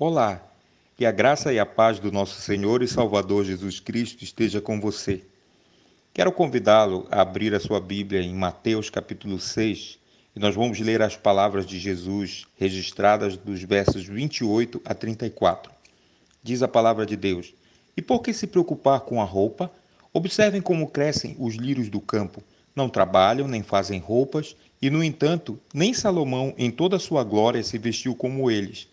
Olá, que a graça e a paz do nosso Senhor e Salvador Jesus Cristo esteja com você. Quero convidá-lo a abrir a sua Bíblia em Mateus capítulo 6 e nós vamos ler as palavras de Jesus registradas dos versos 28 a 34. Diz a palavra de Deus: E por que se preocupar com a roupa? Observem como crescem os lírios do campo. Não trabalham nem fazem roupas, e no entanto, nem Salomão em toda a sua glória se vestiu como eles.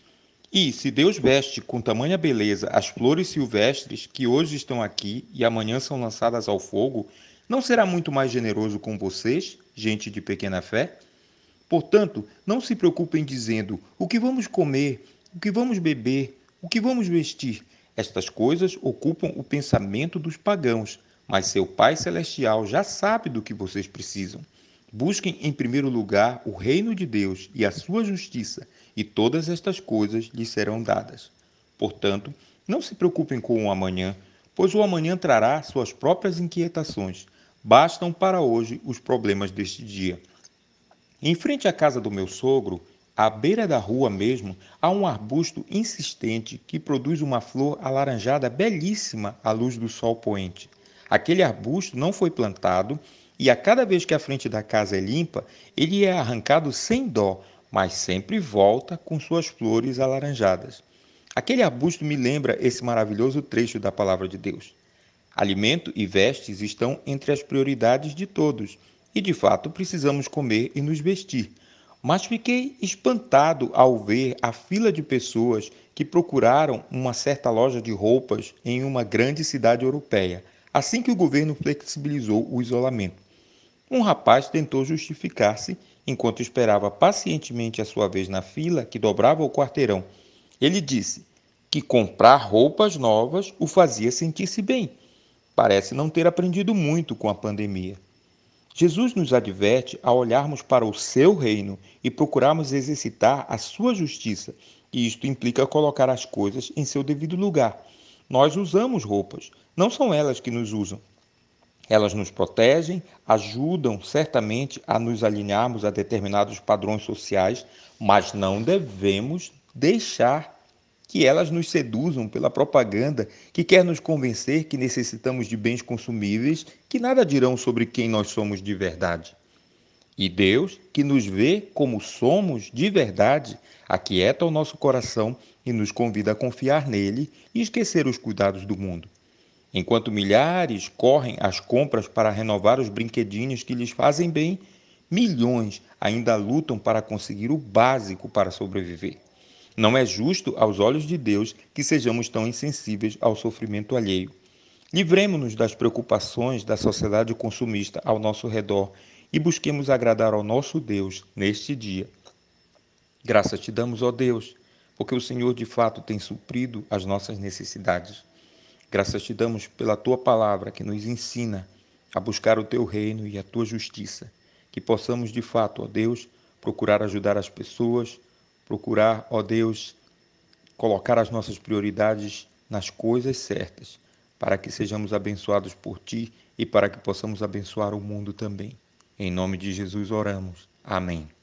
E se Deus veste com tamanha beleza as flores silvestres que hoje estão aqui e amanhã são lançadas ao fogo, não será muito mais generoso com vocês, gente de pequena fé? Portanto, não se preocupem dizendo o que vamos comer, o que vamos beber, o que vamos vestir. Estas coisas ocupam o pensamento dos pagãos, mas seu Pai Celestial já sabe do que vocês precisam. Busquem em primeiro lugar o reino de Deus e a sua justiça, e todas estas coisas lhes serão dadas. Portanto, não se preocupem com o amanhã, pois o amanhã trará suas próprias inquietações. Bastam para hoje os problemas deste dia. Em frente à casa do meu sogro, à beira da rua mesmo, há um arbusto insistente que produz uma flor alaranjada belíssima à luz do sol poente. Aquele arbusto não foi plantado e a cada vez que a frente da casa é limpa, ele é arrancado sem dó, mas sempre volta com suas flores alaranjadas. Aquele arbusto me lembra esse maravilhoso trecho da palavra de Deus. Alimento e vestes estão entre as prioridades de todos, e de fato precisamos comer e nos vestir. Mas fiquei espantado ao ver a fila de pessoas que procuraram uma certa loja de roupas em uma grande cidade europeia, assim que o governo flexibilizou o isolamento. Um rapaz tentou justificar-se enquanto esperava pacientemente a sua vez na fila que dobrava o quarteirão. Ele disse que comprar roupas novas o fazia sentir-se bem. Parece não ter aprendido muito com a pandemia. Jesus nos adverte a olharmos para o seu reino e procurarmos exercitar a sua justiça, e isto implica colocar as coisas em seu devido lugar. Nós usamos roupas, não são elas que nos usam. Elas nos protegem, ajudam certamente a nos alinharmos a determinados padrões sociais, mas não devemos deixar que elas nos seduzam pela propaganda que quer nos convencer que necessitamos de bens consumíveis que nada dirão sobre quem nós somos de verdade. E Deus, que nos vê como somos de verdade, aquieta o nosso coração e nos convida a confiar nele e esquecer os cuidados do mundo. Enquanto milhares correm às compras para renovar os brinquedinhos que lhes fazem bem, milhões ainda lutam para conseguir o básico para sobreviver. Não é justo aos olhos de Deus que sejamos tão insensíveis ao sofrimento alheio. Livremos-nos das preocupações da sociedade consumista ao nosso redor e busquemos agradar ao nosso Deus neste dia. Graças te damos, ó Deus, porque o Senhor de fato tem suprido as nossas necessidades. Graças te damos pela tua palavra que nos ensina a buscar o teu reino e a tua justiça. Que possamos de fato, ó Deus, procurar ajudar as pessoas, procurar, ó Deus, colocar as nossas prioridades nas coisas certas, para que sejamos abençoados por ti e para que possamos abençoar o mundo também. Em nome de Jesus oramos. Amém.